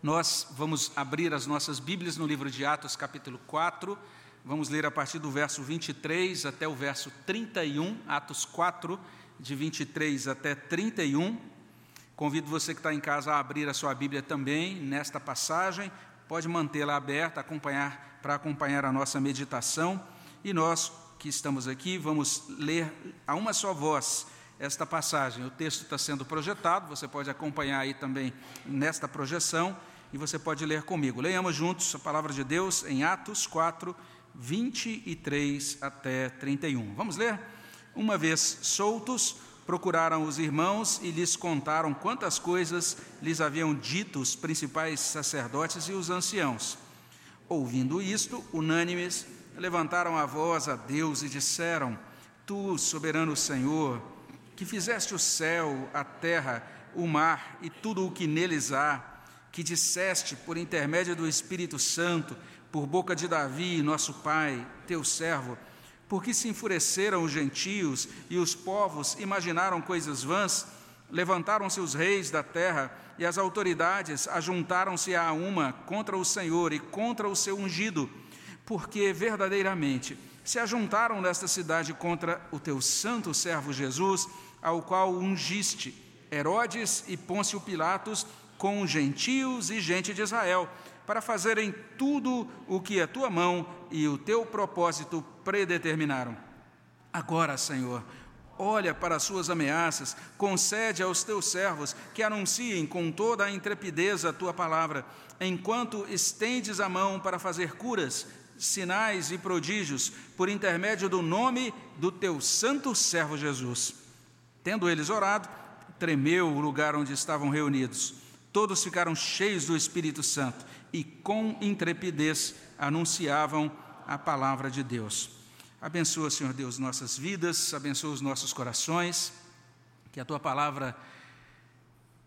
Nós vamos abrir as nossas Bíblias no livro de Atos, capítulo 4. Vamos ler a partir do verso 23 até o verso 31, Atos 4, de 23 até 31. Convido você que está em casa a abrir a sua Bíblia também nesta passagem. Pode mantê-la aberta, acompanhar para acompanhar a nossa meditação. E nós que estamos aqui vamos ler a uma só voz esta passagem. O texto está sendo projetado, você pode acompanhar aí também nesta projeção e você pode ler comigo. Leiamos juntos a palavra de Deus em Atos 4, 23 até 31. Vamos ler? Uma vez soltos, procuraram os irmãos e lhes contaram quantas coisas lhes haviam dito os principais sacerdotes e os anciãos. Ouvindo isto, unânimes, levantaram a voz a Deus e disseram: Tu, soberano Senhor, que fizeste o céu, a terra, o mar e tudo o que neles há, que disseste por intermédio do Espírito Santo, por boca de Davi, nosso pai, teu servo, porque se enfureceram os gentios e os povos imaginaram coisas vãs, levantaram-se os reis da terra e as autoridades ajuntaram-se a uma contra o Senhor e contra o seu ungido, porque verdadeiramente se ajuntaram nesta cidade contra o teu santo servo Jesus ao qual ungiste Herodes e Pôncio Pilatos com gentios e gente de Israel, para fazerem tudo o que a tua mão e o teu propósito predeterminaram. Agora, Senhor, olha para as suas ameaças, concede aos teus servos que anunciem com toda a intrepidez a tua palavra, enquanto estendes a mão para fazer curas, sinais e prodígios, por intermédio do nome do teu santo servo Jesus. Tendo eles orado, tremeu o lugar onde estavam reunidos. Todos ficaram cheios do Espírito Santo e com intrepidez anunciavam a palavra de Deus. Abençoa, Senhor Deus, nossas vidas, abençoa os nossos corações, que a tua palavra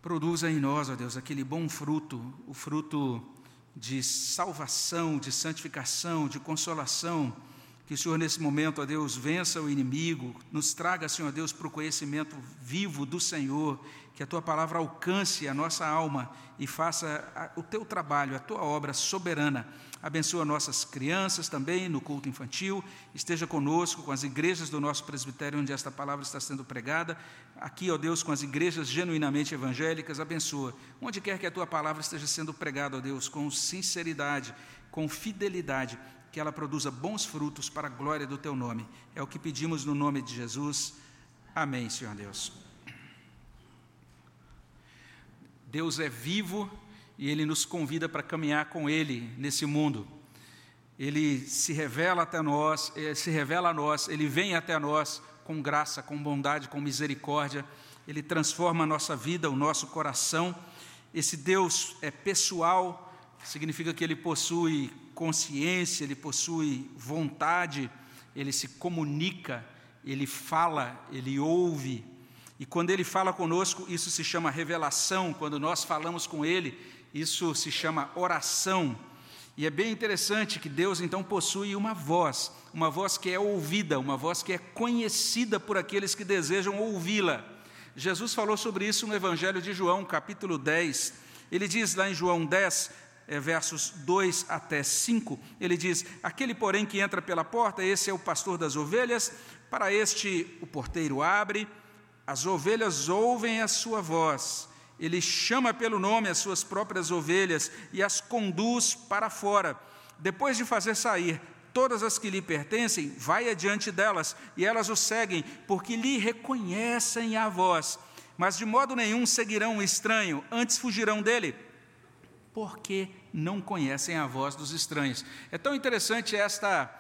produza em nós, ó Deus, aquele bom fruto, o fruto de salvação, de santificação, de consolação que o Senhor, nesse momento, ó Deus, vença o inimigo, nos traga, Senhor Deus, para o conhecimento vivo do Senhor, que a tua palavra alcance a nossa alma e faça o teu trabalho, a tua obra soberana. Abençoa nossas crianças também no culto infantil, esteja conosco com as igrejas do nosso presbitério onde esta palavra está sendo pregada, aqui, ó Deus, com as igrejas genuinamente evangélicas, abençoa. Onde quer que a tua palavra esteja sendo pregada, ó Deus, com sinceridade, com fidelidade, que ela produza bons frutos para a glória do teu nome. É o que pedimos no nome de Jesus. Amém, Senhor Deus. Deus é vivo e ele nos convida para caminhar com ele nesse mundo. Ele se revela até nós, eh, se revela a nós, ele vem até nós com graça, com bondade, com misericórdia. Ele transforma a nossa vida, o nosso coração. Esse Deus é pessoal, significa que ele possui consciência, ele possui vontade, ele se comunica, ele fala, ele ouve. E quando ele fala conosco, isso se chama revelação. Quando nós falamos com ele, isso se chama oração. E é bem interessante que Deus então possui uma voz, uma voz que é ouvida, uma voz que é conhecida por aqueles que desejam ouvi-la. Jesus falou sobre isso no Evangelho de João, capítulo 10. Ele diz lá em João 10: é, versos 2 até 5, ele diz: Aquele, porém, que entra pela porta, esse é o pastor das ovelhas, para este o porteiro abre, as ovelhas ouvem a sua voz, ele chama pelo nome as suas próprias ovelhas e as conduz para fora. Depois de fazer sair todas as que lhe pertencem, vai adiante delas, e elas o seguem, porque lhe reconhecem a voz. Mas de modo nenhum seguirão o estranho, antes fugirão dele porque não conhecem a voz dos estranhos. É tão interessante esta,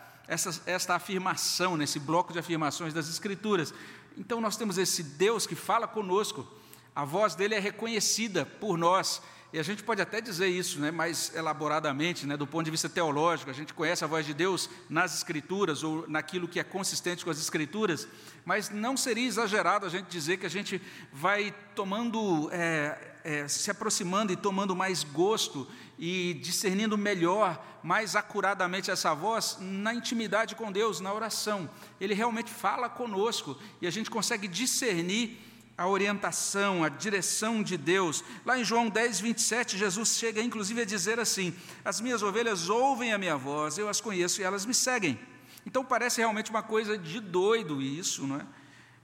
esta, afirmação, nesse bloco de afirmações das Escrituras. Então, nós temos esse Deus que fala conosco, a voz dele é reconhecida por nós. E a gente pode até dizer isso né, mais elaboradamente, né, do ponto de vista teológico, a gente conhece a voz de Deus nas Escrituras ou naquilo que é consistente com as Escrituras, mas não seria exagerado a gente dizer que a gente vai tomando, é, é, se aproximando e tomando mais gosto e discernindo melhor, mais acuradamente essa voz na intimidade com Deus, na oração. Ele realmente fala conosco e a gente consegue discernir a orientação, a direção de Deus. Lá em João 10, 27, Jesus chega inclusive a dizer assim: As minhas ovelhas ouvem a minha voz, eu as conheço e elas me seguem. Então parece realmente uma coisa de doido isso, não é?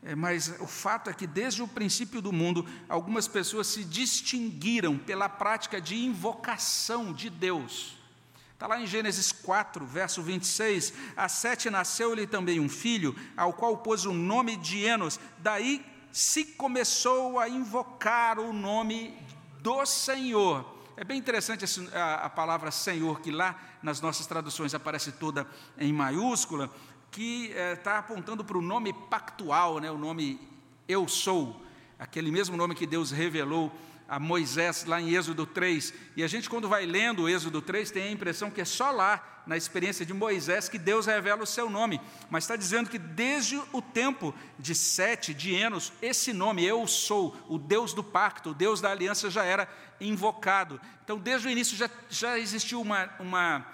é mas o fato é que desde o princípio do mundo, algumas pessoas se distinguiram pela prática de invocação de Deus. Está lá em Gênesis 4, verso 26. A Sete nasceu-lhe também um filho, ao qual pôs o nome de Enos. Daí se começou a invocar o nome do Senhor. É bem interessante a, palavra Senhor, que lá nas nossas traduções aparece toda em maiúscula, que está é, apontando para o nome pactual, né, o nome Eu Sou, aquele mesmo nome que Deus revelou a Moisés lá em Êxodo 3. E a gente, quando vai lendo o Êxodo 3, tem a impressão que é só lá, na experiência de Moisés, que Deus revela o seu nome. Mas está dizendo que desde o tempo de Sete, de Enos, esse nome, Eu Sou, o Deus do pacto, o Deus da aliança, já era invocado. Então, desde o início já, já existiu uma, uma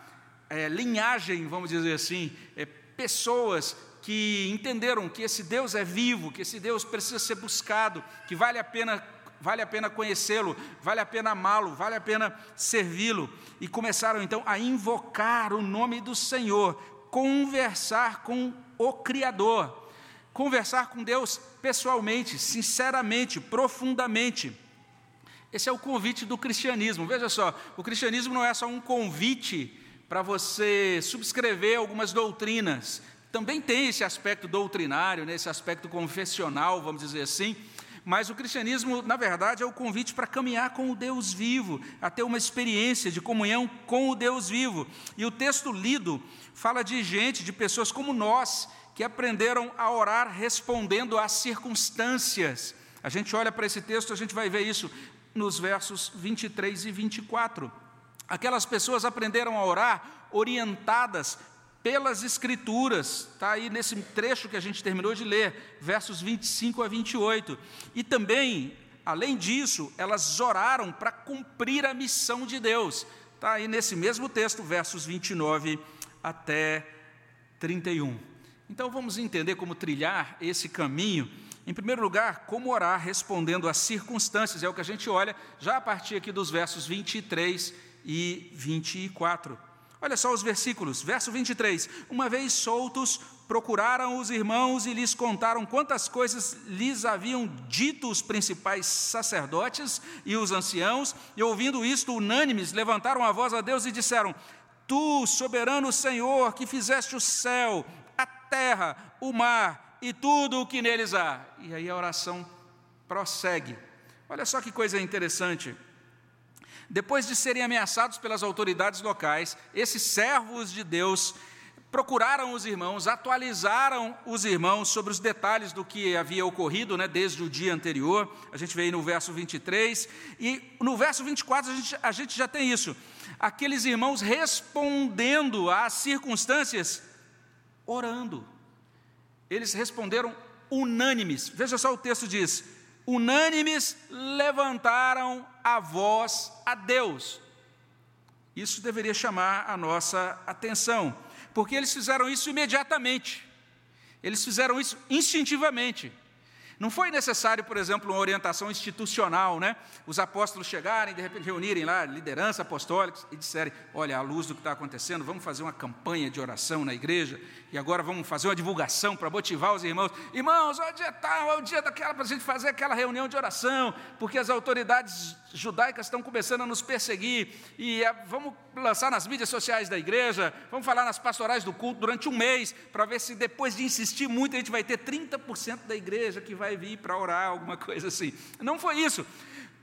é, linhagem, vamos dizer assim, é, pessoas que entenderam que esse Deus é vivo, que esse Deus precisa ser buscado, que vale a pena vale a pena conhecê-lo, vale a pena amá-lo, vale a pena servi-lo. E começaram então a invocar o nome do Senhor, conversar com o Criador, conversar com Deus pessoalmente, sinceramente, profundamente. Esse é o convite do cristianismo. Veja só, o cristianismo não é só um convite para você subscrever algumas doutrinas. Também tem esse aspecto doutrinário, né, esse aspecto confessional, vamos dizer assim, mas o cristianismo, na verdade, é o convite para caminhar com o Deus vivo, a ter uma experiência de comunhão com o Deus vivo. E o texto lido fala de gente, de pessoas como nós, que aprenderam a orar respondendo às circunstâncias. A gente olha para esse texto, a gente vai ver isso nos versos 23 e 24. Aquelas pessoas aprenderam a orar orientadas pelas Escrituras, está aí nesse trecho que a gente terminou de ler, versos 25 a 28. E também, além disso, elas oraram para cumprir a missão de Deus, está aí nesse mesmo texto, versos 29 até 31. Então vamos entender como trilhar esse caminho. Em primeiro lugar, como orar respondendo às circunstâncias, é o que a gente olha já a partir aqui dos versos 23 e 24. Olha só os versículos, verso 23. Uma vez soltos, procuraram os irmãos e lhes contaram quantas coisas lhes haviam dito os principais sacerdotes e os anciãos, e ouvindo isto, unânimes, levantaram a voz a Deus e disseram: Tu, soberano Senhor, que fizeste o céu, a terra, o mar e tudo o que neles há. E aí a oração prossegue. Olha só que coisa interessante. Depois de serem ameaçados pelas autoridades locais, esses servos de Deus procuraram os irmãos, atualizaram os irmãos sobre os detalhes do que havia ocorrido né, desde o dia anterior. A gente vê aí no verso 23. E no verso 24 a gente, a gente já tem isso. Aqueles irmãos respondendo às circunstâncias, orando. Eles responderam unânimes. Veja só o texto diz: unânimes levantaram a voz a Deus. Isso deveria chamar a nossa atenção, porque eles fizeram isso imediatamente, eles fizeram isso instintivamente. Não foi necessário, por exemplo, uma orientação institucional, né? Os apóstolos chegarem, de repente reunirem lá liderança apostólica e disserem: olha, à luz do que está acontecendo, vamos fazer uma campanha de oração na igreja e agora vamos fazer uma divulgação para motivar os irmãos. Irmãos, o dia tal, é o dia daquela para a gente fazer aquela reunião de oração, porque as autoridades judaicas estão começando a nos perseguir e é, vamos lançar nas mídias sociais da igreja, vamos falar nas pastorais do culto durante um mês para ver se depois de insistir muito a gente vai ter 30% da igreja que vai vai vir para orar, alguma coisa assim. Não foi isso.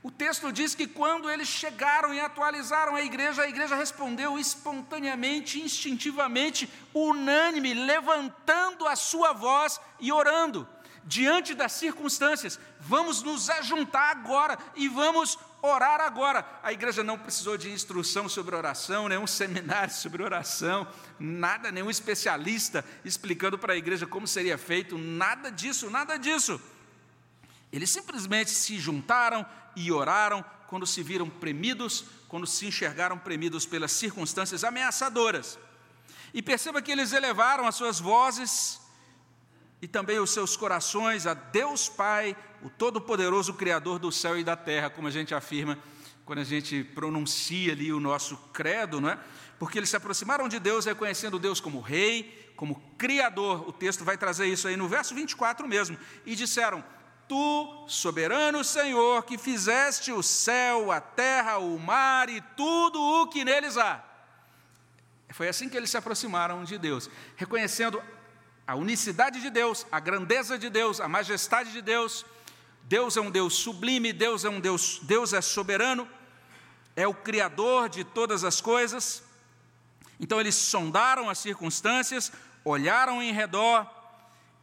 O texto diz que quando eles chegaram e atualizaram a igreja, a igreja respondeu espontaneamente, instintivamente, unânime, levantando a sua voz e orando diante das circunstâncias. Vamos nos ajuntar agora e vamos orar agora. A igreja não precisou de instrução sobre oração, nenhum seminário sobre oração, nada, nenhum especialista explicando para a igreja como seria feito, nada disso, nada disso. Eles simplesmente se juntaram e oraram quando se viram premidos, quando se enxergaram premidos pelas circunstâncias ameaçadoras. E perceba que eles elevaram as suas vozes e também os seus corações a Deus Pai, o Todo-Poderoso Criador do céu e da terra, como a gente afirma quando a gente pronuncia ali o nosso credo, não é? Porque eles se aproximaram de Deus reconhecendo Deus como Rei, como Criador. O texto vai trazer isso aí no verso 24 mesmo. E disseram: Tu, soberano Senhor, que fizeste o céu, a terra, o mar e tudo o que neles há. Foi assim que eles se aproximaram de Deus, reconhecendo a unicidade de Deus, a grandeza de Deus, a majestade de Deus. Deus é um Deus sublime, Deus é um Deus, Deus é soberano, é o criador de todas as coisas. Então eles sondaram as circunstâncias, olharam em redor,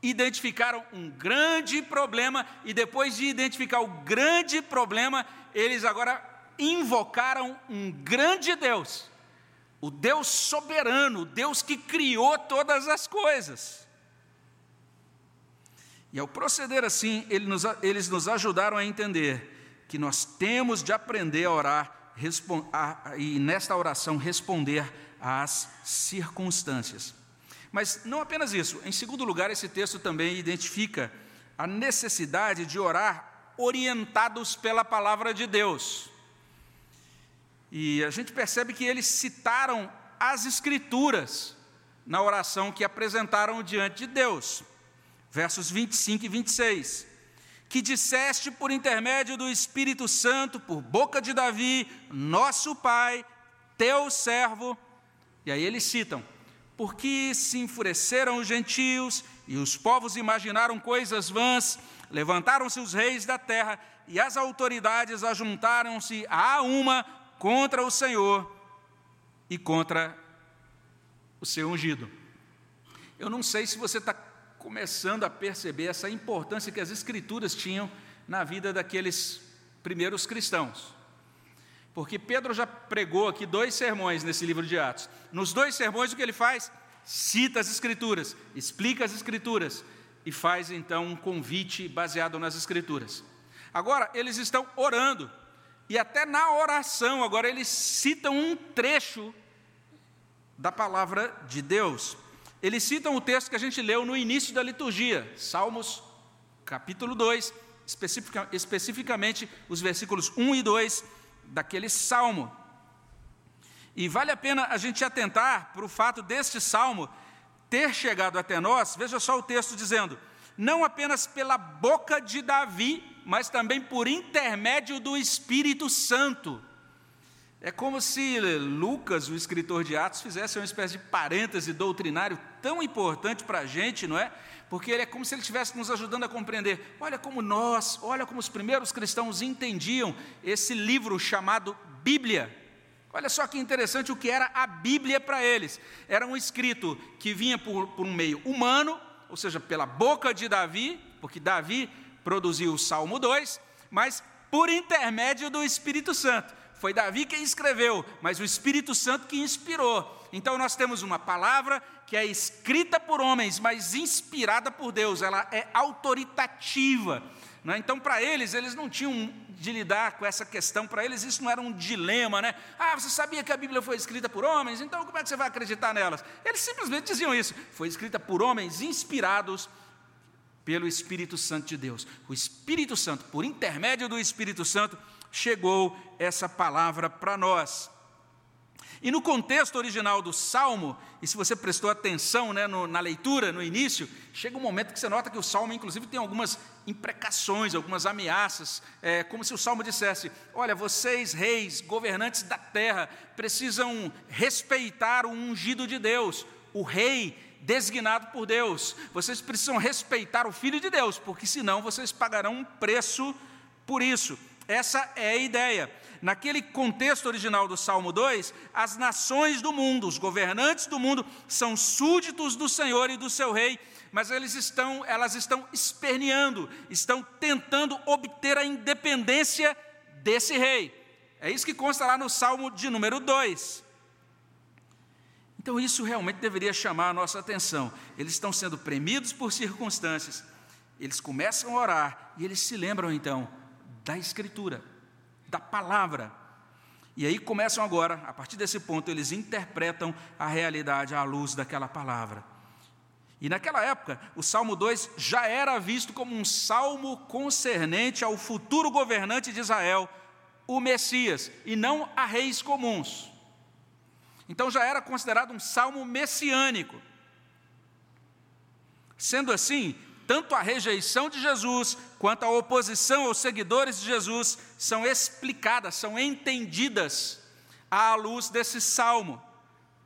identificaram um grande problema e depois de identificar o grande problema, eles agora invocaram um grande Deus, o Deus soberano, o Deus que criou todas as coisas. E ao proceder assim, eles nos, ajudaram a entender que nós temos de aprender a orar e, nesta oração, responder às circunstâncias. Mas não apenas isso, em segundo lugar, esse texto também identifica a necessidade de orar orientados pela palavra de Deus. E a gente percebe que eles citaram as Escrituras na oração que apresentaram diante de Deus versos 25 e 26. Que disseste por intermédio do Espírito Santo, por boca de Davi, nosso pai, teu servo. E aí eles citam: Porque se enfureceram os gentios e os povos imaginaram coisas vãs, levantaram-se os reis da terra e as autoridades ajuntaram-se a uma contra o Senhor e contra o seu ungido. Eu não sei se você está começando a perceber essa importância que as Escrituras tinham na vida daqueles primeiros cristãos. Porque Pedro já pregou aqui dois sermões nesse livro de Atos. Nos dois sermões, o que ele faz? Cita as Escrituras, explica as Escrituras e faz então um convite baseado nas Escrituras. Agora, eles estão orando, e até na oração, agora eles citam um trecho da palavra de Deus. Eles citam o texto que a gente leu no início da liturgia, Salmos capítulo 2, especifica, especificamente os versículos 1 e 2 daquele salmo. E vale a pena a gente atentar para o fato deste salmo ter chegado até nós, veja só o texto dizendo: não apenas pela boca de Davi, mas também por intermédio do Espírito Santo. É como se Lucas, o escritor de Atos, fizesse uma espécie de parêntese doutrinário tão importante para a gente, não é? Porque ele é como se ele estivesse nos ajudando a compreender. Olha como nós, olha como os primeiros cristãos entendiam esse livro chamado Bíblia. Olha só que interessante o que era a Bíblia para eles. Era um escrito que vinha por, por um meio humano, ou seja, pela boca de Davi, porque Davi produziu o Salmo 2, mas por intermédio do Espírito Santo. Foi Davi quem escreveu, mas o Espírito Santo que inspirou. Então nós temos uma palavra que é escrita por homens, mas inspirada por Deus, ela é autoritativa. Né? Então, para eles, eles não tinham de lidar com essa questão, para eles isso não era um dilema, né? Ah, você sabia que a Bíblia foi escrita por homens, então como é que você vai acreditar nelas? Eles simplesmente diziam isso: foi escrita por homens inspirados pelo Espírito Santo de Deus. O Espírito Santo, por intermédio do Espírito Santo, chegou essa palavra para nós. E no contexto original do salmo, e se você prestou atenção né, no, na leitura, no início, chega um momento que você nota que o salmo, inclusive, tem algumas imprecações, algumas ameaças, é, como se o salmo dissesse: Olha, vocês, reis, governantes da terra, precisam respeitar o ungido de Deus, o rei designado por Deus. Vocês precisam respeitar o filho de Deus, porque senão vocês pagarão um preço por isso. Essa é a ideia. Naquele contexto original do Salmo 2, as nações do mundo, os governantes do mundo, são súditos do Senhor e do seu rei, mas eles estão, elas estão esperneando, estão tentando obter a independência desse rei. É isso que consta lá no Salmo de número 2. Então, isso realmente deveria chamar a nossa atenção. Eles estão sendo premidos por circunstâncias, eles começam a orar e eles se lembram então da Escritura, da palavra. E aí começam agora, a partir desse ponto, eles interpretam a realidade à luz daquela palavra. E naquela época, o Salmo 2 já era visto como um salmo concernente ao futuro governante de Israel, o Messias, e não a reis comuns. Então já era considerado um salmo messiânico. Sendo assim, tanto a rejeição de Jesus quanto a oposição aos seguidores de Jesus são explicadas, são entendidas à luz desse salmo.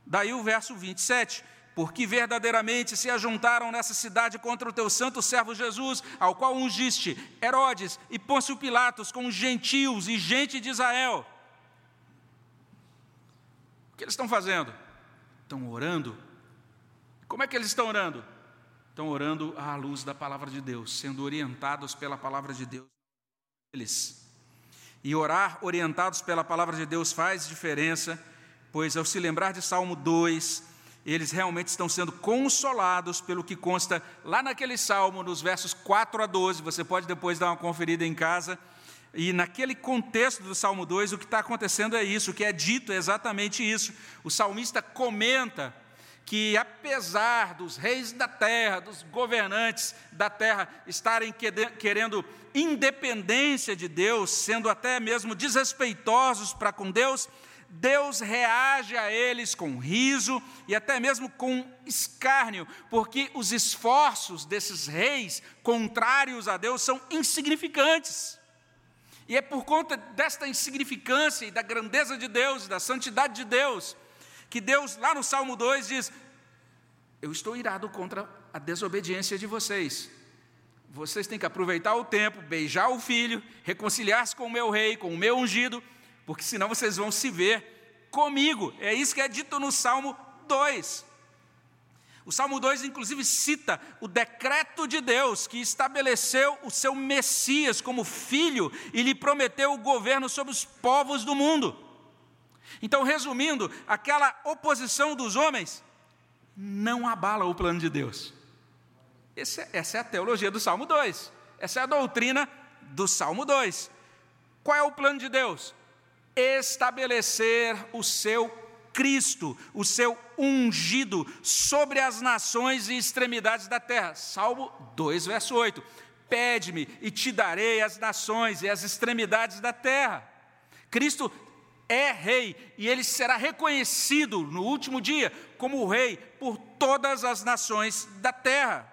Daí o verso 27 porque verdadeiramente se ajuntaram nessa cidade contra o teu santo servo Jesus, ao qual ungiste Herodes e Pôncio Pilatos com gentios e gente de Israel. O que eles estão fazendo? Estão orando. Como é que eles estão orando? Estão orando à luz da palavra de Deus, sendo orientados pela palavra de Deus. Eles. E orar orientados pela palavra de Deus faz diferença, pois ao se lembrar de Salmo 2, eles realmente estão sendo consolados pelo que consta lá naquele salmo, nos versos 4 a 12. Você pode depois dar uma conferida em casa. E naquele contexto do Salmo 2, o que está acontecendo é isso, o que é dito é exatamente isso. O salmista comenta que, apesar dos reis da terra, dos governantes da terra estarem querendo independência de Deus, sendo até mesmo desrespeitosos para com Deus, Deus reage a eles com riso e até mesmo com escárnio, porque os esforços desses reis contrários a Deus são insignificantes. E é por conta desta insignificância e da grandeza de Deus, da santidade de Deus, que Deus, lá no Salmo 2, diz: Eu estou irado contra a desobediência de vocês. Vocês têm que aproveitar o tempo, beijar o filho, reconciliar-se com o meu rei, com o meu ungido, porque senão vocês vão se ver comigo. É isso que é dito no Salmo 2. O Salmo 2, inclusive, cita o decreto de Deus que estabeleceu o seu Messias como filho e lhe prometeu o governo sobre os povos do mundo. Então, resumindo, aquela oposição dos homens não abala o plano de Deus. Essa, essa é a teologia do Salmo 2. Essa é a doutrina do Salmo 2. Qual é o plano de Deus? estabelecer o seu Cristo, o seu ungido, sobre as nações e extremidades da terra. Salmo 2, verso 8. Pede-me e te darei as nações e as extremidades da terra. Cristo é rei e ele será reconhecido no último dia como rei por todas as nações da terra.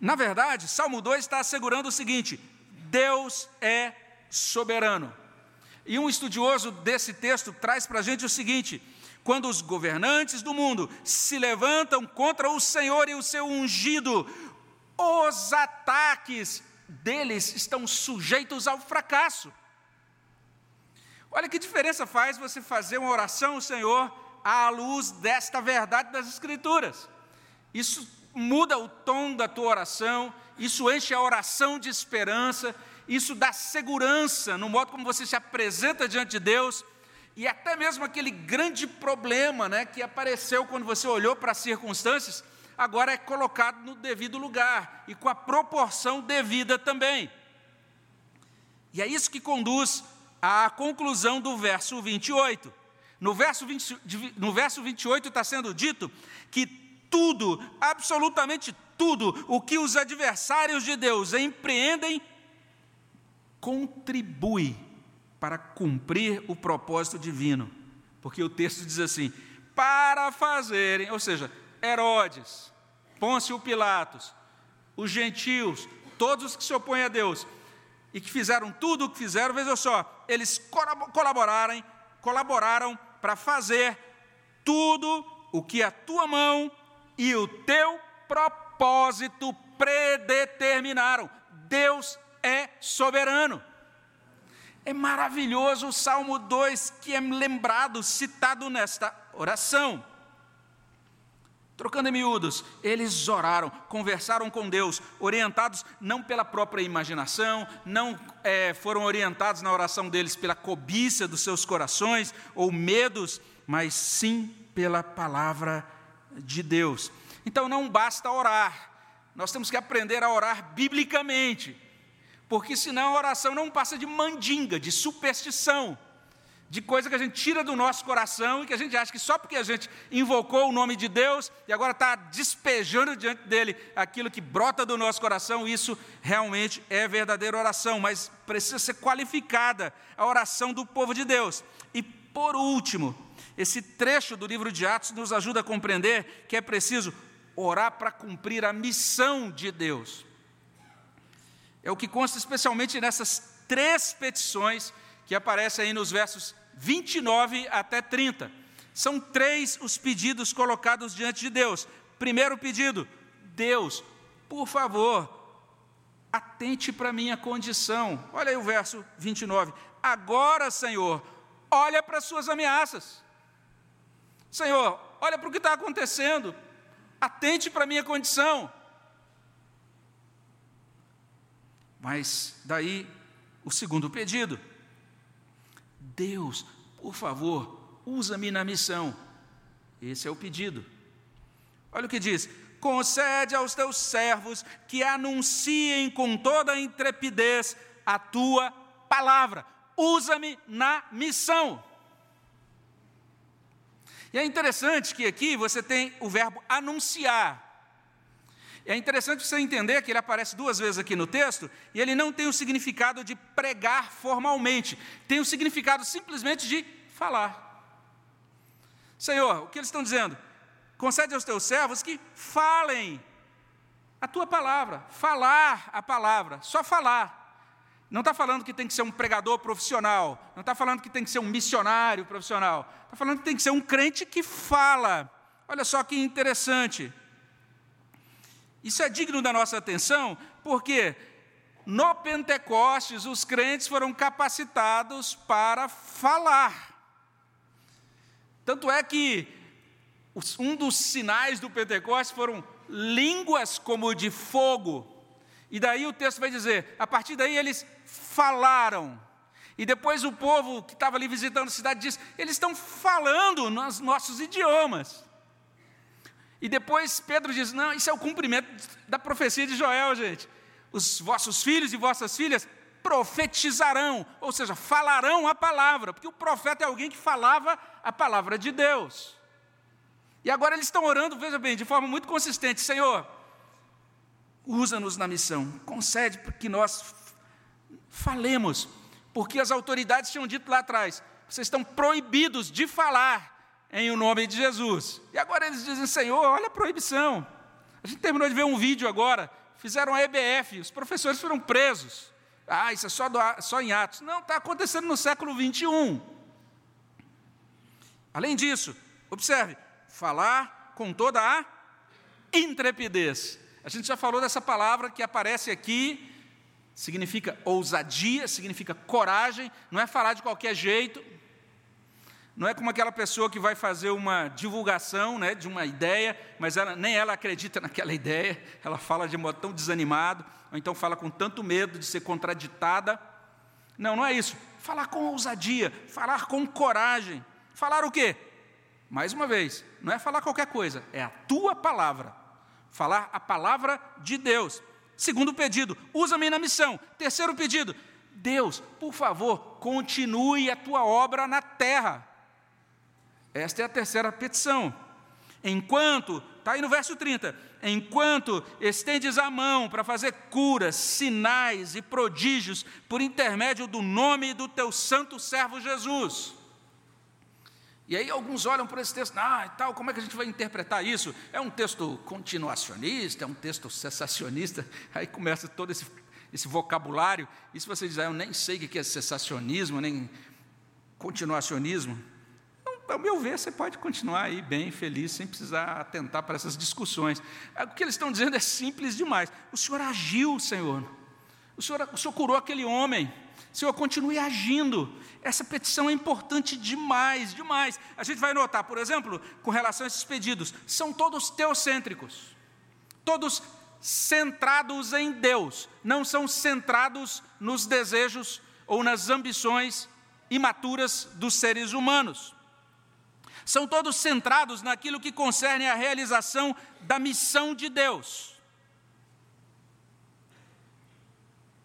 Na verdade, Salmo 2 está assegurando o seguinte: Deus é soberano. E um estudioso desse texto traz para a gente o seguinte: quando os governantes do mundo se levantam contra o Senhor e o seu ungido, os ataques deles estão sujeitos ao fracasso. Olha que diferença faz você fazer uma oração ao Senhor à luz desta verdade das Escrituras. Isso muda o tom da tua oração, isso enche a oração de esperança, isso dá segurança no modo como você se apresenta diante de Deus, e até mesmo aquele grande problema né, que apareceu quando você olhou para as circunstâncias, agora é colocado no devido lugar e com a proporção devida também. E é isso que conduz à conclusão do verso 28. No verso, 20, no verso 28 está sendo dito que tudo, absolutamente tudo, o que os adversários de Deus empreendem contribui para cumprir o propósito divino. Porque o texto diz assim: para fazerem, ou seja, Herodes, Pôncio Pilatos, os gentios, todos os que se opõem a Deus e que fizeram tudo o que fizeram, veja só, eles colaboraram, colaboraram para fazer tudo o que a tua mão e o teu propósito predeterminaram. Deus é soberano. É maravilhoso o Salmo 2 que é lembrado, citado nesta oração. Trocando em miúdos, eles oraram, conversaram com Deus, orientados não pela própria imaginação, não é, foram orientados na oração deles pela cobiça dos seus corações ou medos, mas sim pela palavra de Deus. Então não basta orar, nós temos que aprender a orar biblicamente porque senão a oração não passa de mandinga, de superstição, de coisa que a gente tira do nosso coração e que a gente acha que só porque a gente invocou o nome de Deus e agora está despejando diante dele aquilo que brota do nosso coração, isso realmente é verdadeira oração, mas precisa ser qualificada a oração do povo de Deus. E por último, esse trecho do livro de Atos nos ajuda a compreender que é preciso orar para cumprir a missão de Deus. É o que consta especialmente nessas três petições que aparecem aí nos versos 29 até 30. São três os pedidos colocados diante de Deus. Primeiro pedido: Deus, por favor, atente para minha condição. Olha aí o verso 29. Agora, Senhor, olha para as suas ameaças. Senhor, olha para o que está acontecendo. Atente para minha condição. Mas daí o segundo pedido. Deus, por favor, usa-me na missão. Esse é o pedido. Olha o que diz: concede aos teus servos que anunciem com toda a intrepidez a tua palavra. Usa-me na missão. E é interessante que aqui você tem o verbo anunciar. É interessante você entender que ele aparece duas vezes aqui no texto e ele não tem o significado de pregar formalmente, tem o significado simplesmente de falar. Senhor, o que eles estão dizendo? Concede aos teus servos que falem a tua palavra, falar a palavra, só falar. Não está falando que tem que ser um pregador profissional, não está falando que tem que ser um missionário profissional, está falando que tem que ser um crente que fala. Olha só que interessante. Isso é digno da nossa atenção, porque no Pentecostes os crentes foram capacitados para falar. Tanto é que um dos sinais do Pentecostes foram línguas como de fogo. E daí o texto vai dizer: a partir daí eles falaram. E depois o povo que estava ali visitando a cidade diz: eles estão falando nos nossos idiomas. E depois Pedro diz: não, isso é o cumprimento da profecia de Joel, gente. Os vossos filhos e vossas filhas profetizarão, ou seja, falarão a palavra, porque o profeta é alguém que falava a palavra de Deus. E agora eles estão orando, veja bem, de forma muito consistente: Senhor, usa-nos na missão, concede que nós falemos, porque as autoridades tinham dito lá atrás: vocês estão proibidos de falar em o nome de Jesus. E agora eles dizem, Senhor, olha a proibição. A gente terminou de ver um vídeo agora, fizeram a EBF, os professores foram presos. Ah, isso é só, do, só em Atos. Não, está acontecendo no século 21. Além disso, observe, falar com toda a intrepidez. A gente já falou dessa palavra que aparece aqui, significa ousadia, significa coragem, não é falar de qualquer jeito, não é como aquela pessoa que vai fazer uma divulgação né, de uma ideia, mas ela, nem ela acredita naquela ideia, ela fala de modo tão desanimado, ou então fala com tanto medo de ser contraditada. Não, não é isso. Falar com ousadia, falar com coragem. Falar o quê? Mais uma vez, não é falar qualquer coisa, é a tua palavra. Falar a palavra de Deus. Segundo pedido, usa-me na missão. Terceiro pedido, Deus, por favor, continue a tua obra na terra. Esta é a terceira petição. Enquanto, está aí no verso 30, enquanto estendes a mão para fazer curas, sinais e prodígios por intermédio do nome do teu santo servo Jesus. E aí alguns olham para esse texto, ah, e tal, como é que a gente vai interpretar isso? É um texto continuacionista, é um texto cessacionista, aí começa todo esse, esse vocabulário, e se você diz, ah, eu nem sei o que é cessacionismo, nem continuacionismo, ao meu ver, você pode continuar aí bem feliz, sem precisar atentar para essas discussões. O que eles estão dizendo é simples demais. O Senhor agiu, Senhor. O Senhor, o Senhor curou aquele homem. Senhor, continue agindo. Essa petição é importante demais, demais. A gente vai notar, por exemplo, com relação a esses pedidos, são todos teocêntricos. Todos centrados em Deus, não são centrados nos desejos ou nas ambições imaturas dos seres humanos são todos centrados naquilo que concerne a realização da missão de Deus.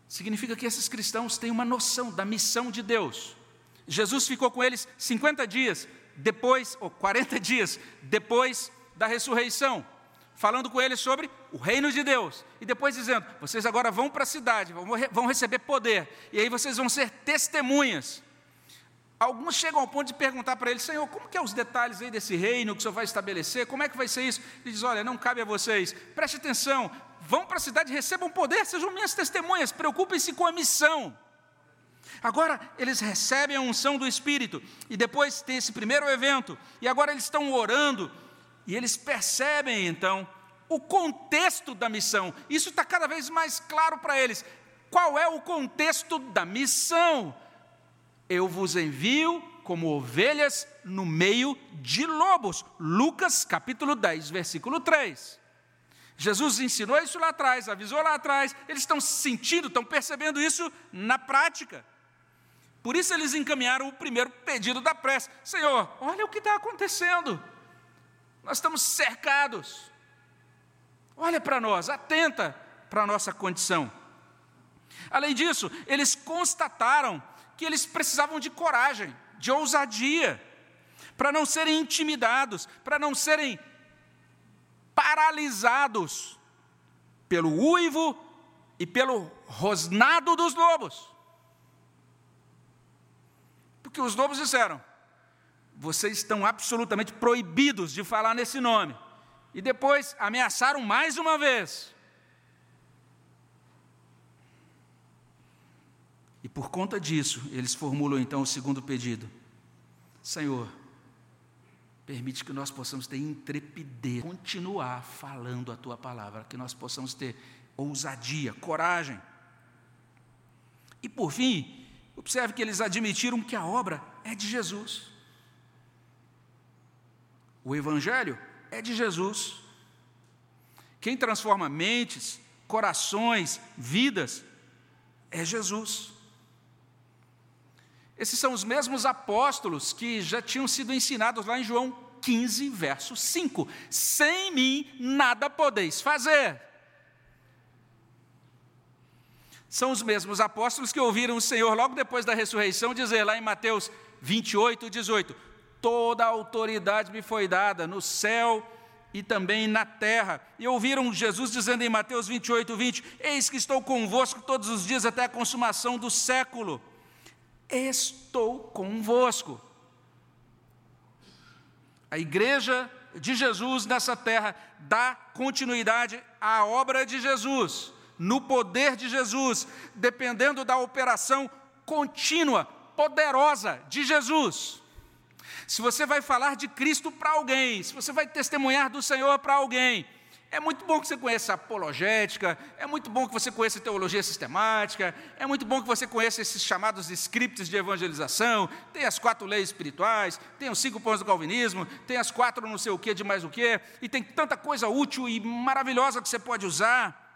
Significa que esses cristãos têm uma noção da missão de Deus. Jesus ficou com eles 50 dias depois, ou 40 dias depois da ressurreição, falando com eles sobre o reino de Deus. E depois dizendo: vocês agora vão para a cidade, vão receber poder, e aí vocês vão ser testemunhas. Alguns chegam ao ponto de perguntar para ele, Senhor, como que é os detalhes aí desse reino que o Senhor vai estabelecer? Como é que vai ser isso? Ele diz, olha, não cabe a vocês, preste atenção, vão para a cidade, recebam poder, sejam minhas testemunhas, preocupem-se com a missão. Agora eles recebem a unção do Espírito, e depois tem esse primeiro evento, e agora eles estão orando, e eles percebem então o contexto da missão. Isso está cada vez mais claro para eles. Qual é o contexto da missão? Eu vos envio como ovelhas no meio de lobos. Lucas capítulo 10, versículo 3. Jesus ensinou isso lá atrás, avisou lá atrás, eles estão sentindo, estão percebendo isso na prática. Por isso eles encaminharam o primeiro pedido da prece: Senhor, olha o que está acontecendo. Nós estamos cercados. Olha para nós, atenta para a nossa condição. Além disso, eles constataram que eles precisavam de coragem, de ousadia, para não serem intimidados, para não serem paralisados pelo uivo e pelo rosnado dos lobos. Porque os lobos disseram: vocês estão absolutamente proibidos de falar nesse nome. E depois ameaçaram mais uma vez. E por conta disso, eles formulam então o segundo pedido: Senhor, permite que nós possamos ter intrepidez, continuar falando a tua palavra, que nós possamos ter ousadia, coragem. E por fim, observe que eles admitiram que a obra é de Jesus. O Evangelho é de Jesus. Quem transforma mentes, corações, vidas é Jesus. Esses são os mesmos apóstolos que já tinham sido ensinados lá em João 15, verso 5. Sem mim nada podeis fazer. São os mesmos apóstolos que ouviram o Senhor logo depois da ressurreição dizer lá em Mateus 28, 18: Toda a autoridade me foi dada no céu e também na terra. E ouviram Jesus dizendo em Mateus 28, 20: Eis que estou convosco todos os dias até a consumação do século estou convosco. A igreja de Jesus nessa terra dá continuidade à obra de Jesus, no poder de Jesus, dependendo da operação contínua, poderosa de Jesus. Se você vai falar de Cristo para alguém, se você vai testemunhar do Senhor para alguém, é muito bom que você conheça apologética, é muito bom que você conheça teologia sistemática, é muito bom que você conheça esses chamados scripts de evangelização, tem as quatro leis espirituais, tem os cinco pontos do calvinismo, tem as quatro não sei o que de mais o que, e tem tanta coisa útil e maravilhosa que você pode usar.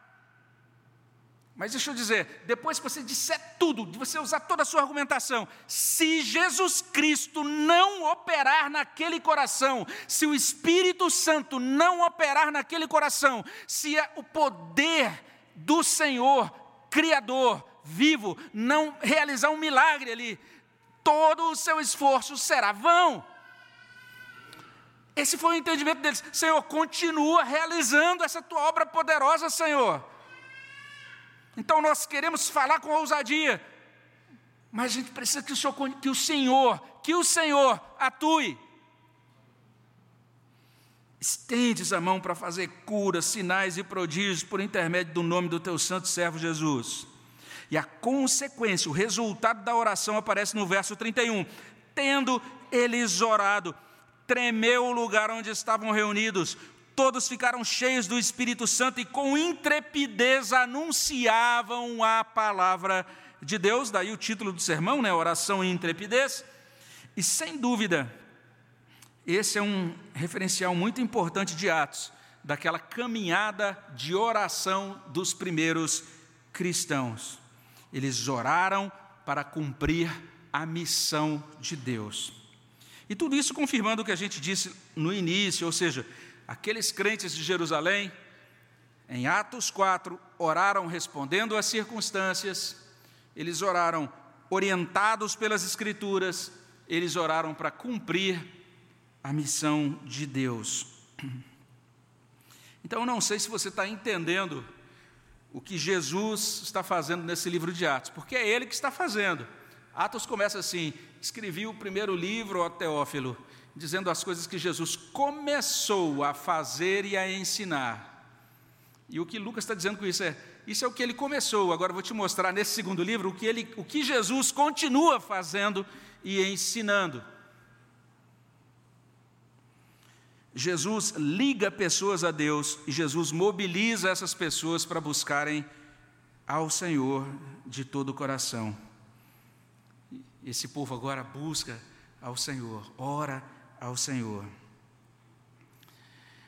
Mas deixa eu dizer, depois que você disser tudo, de você usar toda a sua argumentação, se Jesus Cristo não operar naquele coração, se o Espírito Santo não operar naquele coração, se o poder do Senhor, Criador, vivo, não realizar um milagre ali, todo o seu esforço será vão. Esse foi o entendimento deles. Senhor, continua realizando essa tua obra poderosa, Senhor. Então nós queremos falar com ousadia, mas a gente precisa que o Senhor, que o Senhor, que o Senhor atue. Estendes a mão para fazer curas, sinais e prodígios por intermédio do nome do teu santo servo Jesus. E a consequência, o resultado da oração aparece no verso 31. Tendo eles orado, tremeu o lugar onde estavam reunidos, Todos ficaram cheios do Espírito Santo e com intrepidez anunciavam a palavra de Deus, daí o título do sermão, né? Oração e intrepidez. E sem dúvida, esse é um referencial muito importante de Atos, daquela caminhada de oração dos primeiros cristãos. Eles oraram para cumprir a missão de Deus. E tudo isso confirmando o que a gente disse no início, ou seja, aqueles crentes de Jerusalém, em Atos 4, oraram respondendo às circunstâncias, eles oraram orientados pelas Escrituras, eles oraram para cumprir a missão de Deus. Então, eu não sei se você está entendendo o que Jesus está fazendo nesse livro de Atos, porque é ele que está fazendo. Atos começa assim: escrevi o primeiro livro, ó Teófilo, dizendo as coisas que Jesus começou a fazer e a ensinar. E o que Lucas está dizendo com isso é: isso é o que ele começou. Agora vou te mostrar nesse segundo livro o que, ele, o que Jesus continua fazendo e ensinando. Jesus liga pessoas a Deus e Jesus mobiliza essas pessoas para buscarem ao Senhor de todo o coração. Esse povo agora busca ao Senhor, ora ao Senhor.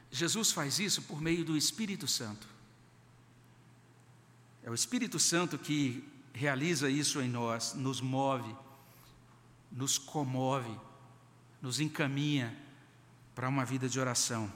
Jesus faz isso por meio do Espírito Santo. É o Espírito Santo que realiza isso em nós, nos move, nos comove, nos encaminha para uma vida de oração.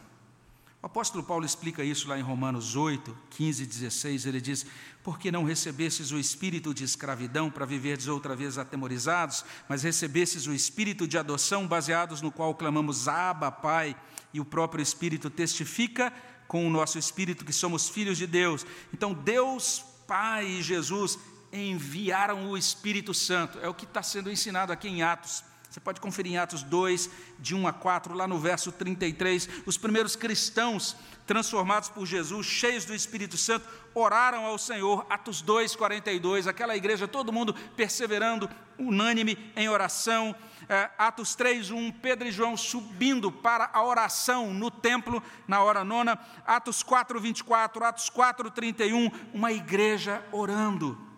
O apóstolo Paulo explica isso lá em Romanos 8, 15 e 16. Ele diz: Porque não recebestes o espírito de escravidão para viverdes outra vez atemorizados, mas recebestes o espírito de adoção, baseados no qual clamamos Abba, Pai, e o próprio Espírito testifica com o nosso espírito que somos filhos de Deus. Então, Deus, Pai e Jesus enviaram o Espírito Santo. É o que está sendo ensinado aqui em Atos. Você pode conferir em Atos 2, de 1 a 4, lá no verso 33. Os primeiros cristãos transformados por Jesus, cheios do Espírito Santo, oraram ao Senhor. Atos 2, 42. Aquela igreja, todo mundo perseverando, unânime em oração. É, Atos 3, 1. Pedro e João subindo para a oração no templo, na hora nona. Atos 4, 24. Atos 4, 31. Uma igreja orando.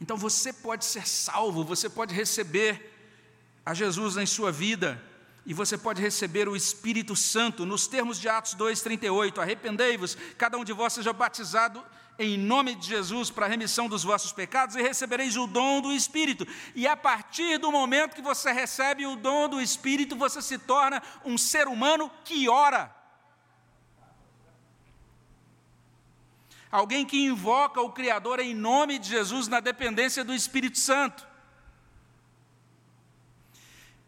Então você pode ser salvo, você pode receber a Jesus em sua vida e você pode receber o Espírito Santo, nos termos de Atos 2,38. Arrependei-vos, cada um de vós seja batizado em nome de Jesus para a remissão dos vossos pecados e recebereis o dom do Espírito. E a partir do momento que você recebe o dom do Espírito, você se torna um ser humano que ora. Alguém que invoca o Criador em nome de Jesus na dependência do Espírito Santo.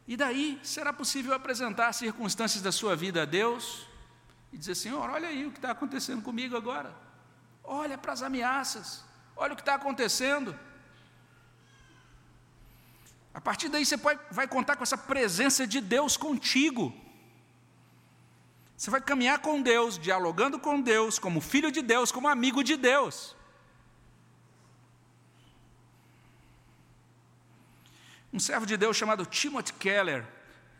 E daí será possível apresentar as circunstâncias da sua vida a Deus e dizer: Senhor, olha aí o que está acontecendo comigo agora. Olha para as ameaças, olha o que está acontecendo. A partir daí você vai contar com essa presença de Deus contigo. Você vai caminhar com Deus, dialogando com Deus, como filho de Deus, como amigo de Deus. Um servo de Deus chamado Timothy Keller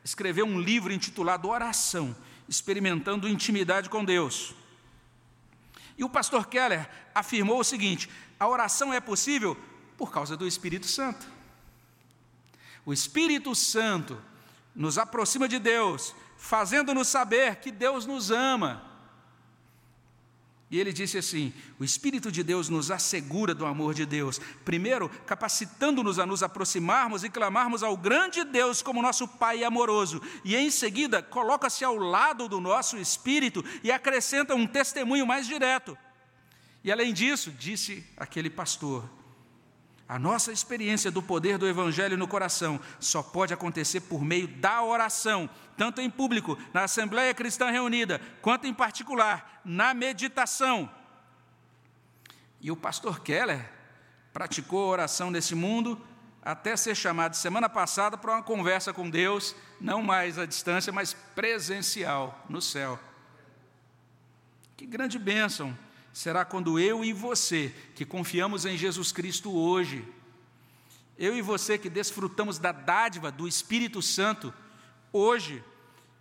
escreveu um livro intitulado Oração, experimentando intimidade com Deus. E o pastor Keller afirmou o seguinte: a oração é possível por causa do Espírito Santo. O Espírito Santo nos aproxima de Deus fazendo-nos saber que Deus nos ama. E ele disse assim: o Espírito de Deus nos assegura do amor de Deus, primeiro, capacitando-nos a nos aproximarmos e clamarmos ao grande Deus como nosso Pai amoroso, e em seguida, coloca-se ao lado do nosso espírito e acrescenta um testemunho mais direto. E além disso, disse aquele pastor, a nossa experiência do poder do Evangelho no coração só pode acontecer por meio da oração, tanto em público, na Assembleia Cristã Reunida, quanto em particular, na meditação. E o pastor Keller praticou oração nesse mundo até ser chamado semana passada para uma conversa com Deus, não mais à distância, mas presencial no céu. Que grande bênção será quando eu e você, que confiamos em Jesus Cristo hoje, eu e você que desfrutamos da dádiva do Espírito Santo hoje,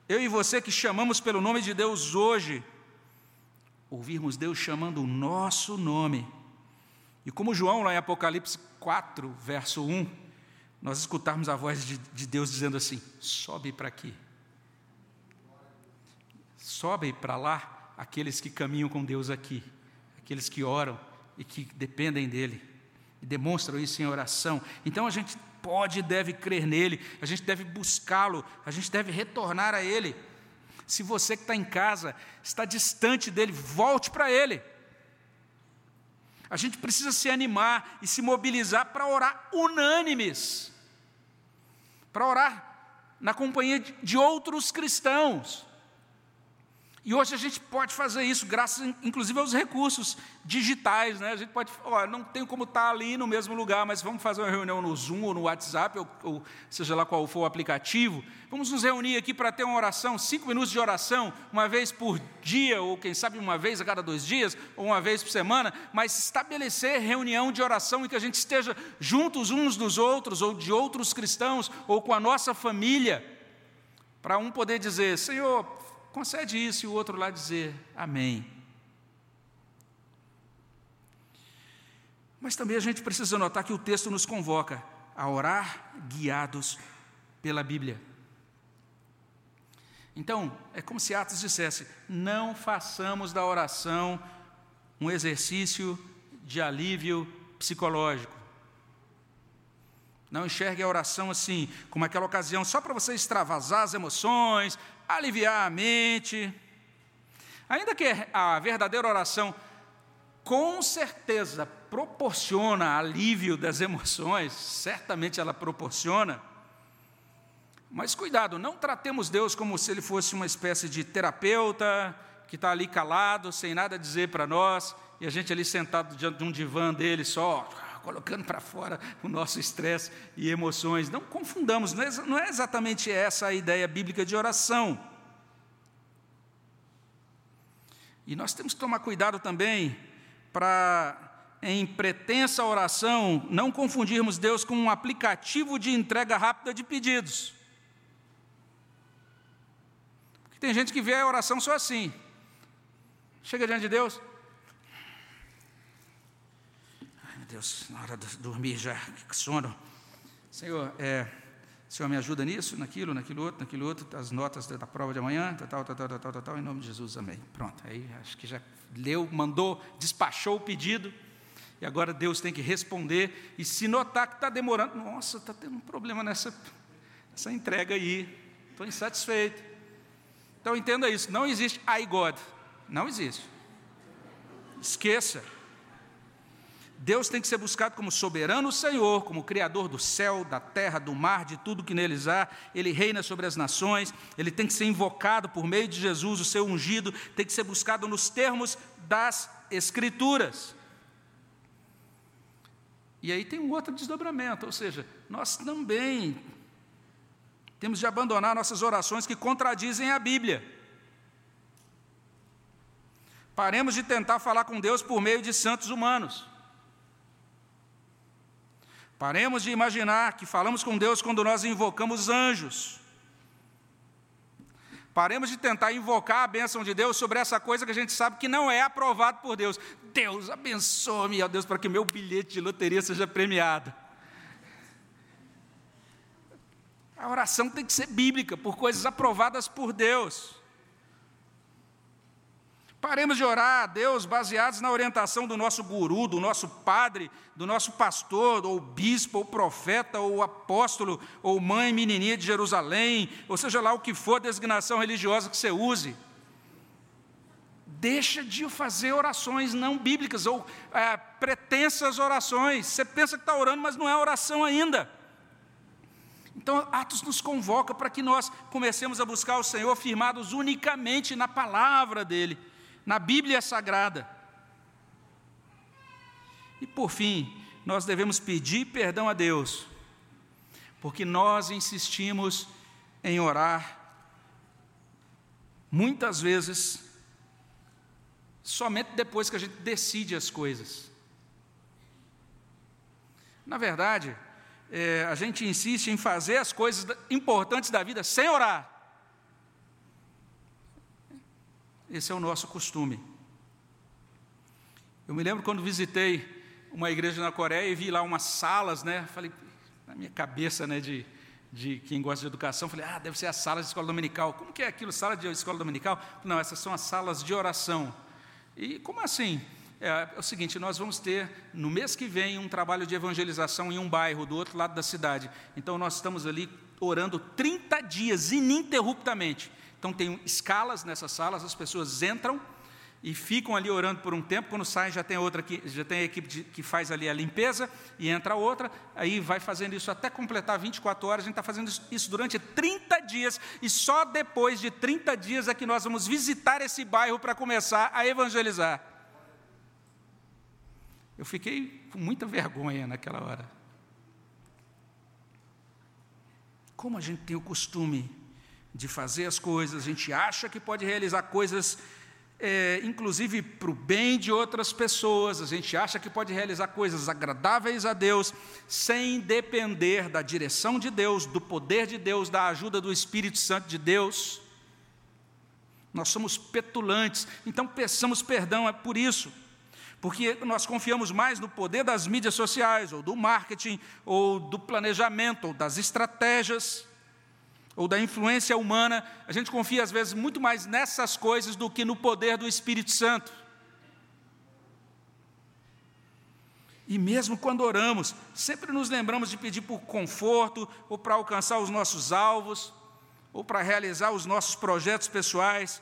eu e você que chamamos pelo nome de Deus hoje, ouvirmos Deus chamando o nosso nome. E como João, lá em Apocalipse 4, verso 1, nós escutarmos a voz de, de Deus dizendo assim: sobe para aqui, sobe para lá aqueles que caminham com Deus aqui aqueles que oram e que dependem dEle, e demonstram isso em oração. Então a gente pode e deve crer nele, a gente deve buscá-lo, a gente deve retornar a Ele. Se você que está em casa está distante dele, volte para Ele. A gente precisa se animar e se mobilizar para orar unânimes, para orar na companhia de outros cristãos. E hoje a gente pode fazer isso, graças inclusive aos recursos digitais. Né? A gente pode, ó, não tem como estar ali no mesmo lugar, mas vamos fazer uma reunião no Zoom ou no WhatsApp, ou, ou seja lá qual for o aplicativo. Vamos nos reunir aqui para ter uma oração, cinco minutos de oração, uma vez por dia, ou quem sabe uma vez a cada dois dias, ou uma vez por semana, mas estabelecer reunião de oração em que a gente esteja juntos uns dos outros, ou de outros cristãos, ou com a nossa família, para um poder dizer: Senhor, concede isso e o outro lá dizer amém. Mas também a gente precisa notar que o texto nos convoca a orar guiados pela Bíblia. Então, é como se Atos dissesse: não façamos da oração um exercício de alívio psicológico. Não enxergue a oração assim, como aquela ocasião só para você extravasar as emoções, aliviar a mente. Ainda que a verdadeira oração com certeza proporciona alívio das emoções, certamente ela proporciona. Mas cuidado, não tratemos Deus como se ele fosse uma espécie de terapeuta que está ali calado, sem nada a dizer para nós, e a gente ali sentado diante de um divã dele só, colocando para fora o nosso estresse e emoções. Não confundamos, não é, não é exatamente essa a ideia bíblica de oração. E nós temos que tomar cuidado também para, em pretensa oração, não confundirmos Deus com um aplicativo de entrega rápida de pedidos. Porque tem gente que vê a oração só assim. Chega diante de Deus, Deus, na hora de dormir já, que sono. Senhor, é, Senhor me ajuda nisso, naquilo, naquilo outro, naquilo outro, as notas da, da prova de amanhã, tal, tal, tal, tal, tal, tal, tal, em nome de Jesus, amém. Pronto, aí acho que já leu, mandou, despachou o pedido, e agora Deus tem que responder, e se notar que está demorando, nossa, está tendo um problema nessa, nessa entrega aí, estou insatisfeito. Então entenda isso, não existe I God, não existe. Esqueça. Deus tem que ser buscado como soberano Senhor, como Criador do céu, da terra, do mar, de tudo que neles há. Ele reina sobre as nações, ele tem que ser invocado por meio de Jesus, o seu ungido, tem que ser buscado nos termos das Escrituras. E aí tem um outro desdobramento, ou seja, nós também temos de abandonar nossas orações que contradizem a Bíblia. Paremos de tentar falar com Deus por meio de santos humanos. Paremos de imaginar que falamos com Deus quando nós invocamos anjos. Paremos de tentar invocar a bênção de Deus sobre essa coisa que a gente sabe que não é aprovado por Deus. Deus abençoe-me, ó Deus, para que meu bilhete de loteria seja premiado. A oração tem que ser bíblica, por coisas aprovadas por Deus. Paremos de orar a Deus baseados na orientação do nosso guru, do nosso padre, do nosso pastor, ou bispo, ou profeta, ou apóstolo, ou mãe menininha de Jerusalém, ou seja lá o que for a designação religiosa que você use. Deixa de fazer orações não bíblicas, ou é, pretensas orações. Você pensa que está orando, mas não é oração ainda. Então, Atos nos convoca para que nós comecemos a buscar o Senhor firmados unicamente na palavra dEle na Bíblia Sagrada. E por fim, nós devemos pedir perdão a Deus, porque nós insistimos em orar, muitas vezes, somente depois que a gente decide as coisas. Na verdade, é, a gente insiste em fazer as coisas importantes da vida sem orar. Esse é o nosso costume. Eu me lembro quando visitei uma igreja na Coreia e vi lá umas salas, né? Falei, na minha cabeça, né, de, de quem gosta de educação, falei, ah, deve ser as salas de escola dominical. Como que é aquilo, sala de escola dominical? Não, essas são as salas de oração. E como assim? É, é, o seguinte, nós vamos ter no mês que vem um trabalho de evangelização em um bairro do outro lado da cidade. Então nós estamos ali orando 30 dias ininterruptamente. Então, tem escalas nessas salas, as pessoas entram e ficam ali orando por um tempo. Quando saem, já tem outra que já tem a equipe de, que faz ali a limpeza e entra outra. Aí vai fazendo isso até completar 24 horas. A gente está fazendo isso durante 30 dias e só depois de 30 dias é que nós vamos visitar esse bairro para começar a evangelizar. Eu fiquei com muita vergonha naquela hora. Como a gente tem o costume de fazer as coisas, a gente acha que pode realizar coisas é, inclusive para o bem de outras pessoas, a gente acha que pode realizar coisas agradáveis a Deus, sem depender da direção de Deus, do poder de Deus, da ajuda do Espírito Santo de Deus. Nós somos petulantes, então peçamos perdão, é por isso, porque nós confiamos mais no poder das mídias sociais, ou do marketing, ou do planejamento, ou das estratégias ou da influência humana, a gente confia às vezes muito mais nessas coisas do que no poder do Espírito Santo. E mesmo quando oramos, sempre nos lembramos de pedir por conforto, ou para alcançar os nossos alvos, ou para realizar os nossos projetos pessoais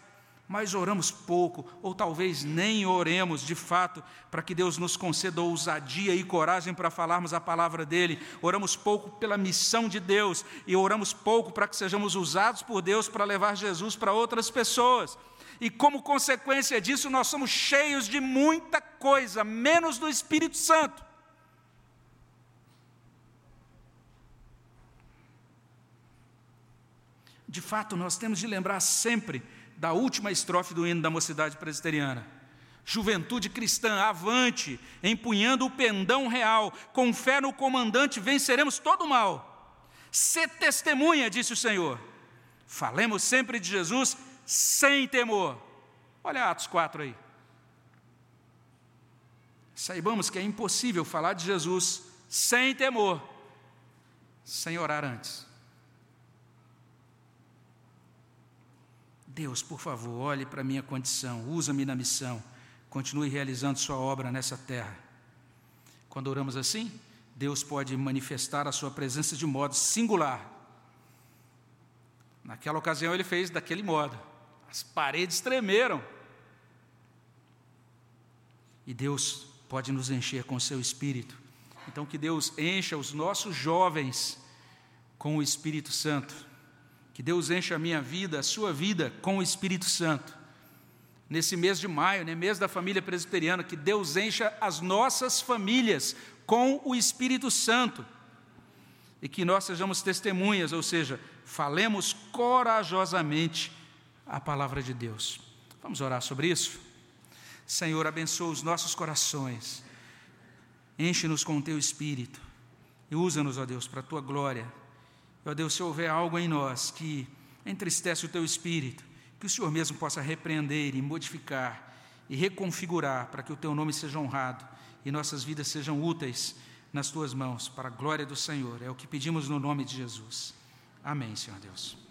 mas oramos pouco, ou talvez nem oremos de fato, para que Deus nos conceda ousadia e coragem para falarmos a palavra dEle. Oramos pouco pela missão de Deus, e oramos pouco para que sejamos usados por Deus para levar Jesus para outras pessoas. E como consequência disso, nós somos cheios de muita coisa, menos do Espírito Santo. De fato, nós temos de lembrar sempre da última estrofe do hino da mocidade presbiteriana. Juventude cristã, avante, empunhando o pendão real, com fé no comandante venceremos todo o mal. Se testemunha, disse o Senhor. Falemos sempre de Jesus sem temor. Olha Atos 4 aí. Saibamos que é impossível falar de Jesus sem temor, sem orar antes. Deus, por favor, olhe para a minha condição, usa-me na missão, continue realizando Sua obra nessa terra. Quando oramos assim, Deus pode manifestar a Sua presença de modo singular. Naquela ocasião, Ele fez daquele modo, as paredes tremeram. E Deus pode nos encher com o Seu Espírito. Então, que Deus encha os nossos jovens com o Espírito Santo que Deus enche a minha vida, a sua vida, com o Espírito Santo. Nesse mês de maio, né, mês da família presbiteriana, que Deus encha as nossas famílias com o Espírito Santo. E que nós sejamos testemunhas, ou seja, falemos corajosamente a palavra de Deus. Vamos orar sobre isso? Senhor, abençoa os nossos corações, enche-nos com o teu espírito e usa-nos, ó Deus, para a tua glória Ó Deus, se houver algo em nós que entristece o teu espírito, que o Senhor mesmo possa repreender e modificar e reconfigurar para que o teu nome seja honrado e nossas vidas sejam úteis nas tuas mãos, para a glória do Senhor. É o que pedimos no nome de Jesus. Amém, Senhor Deus.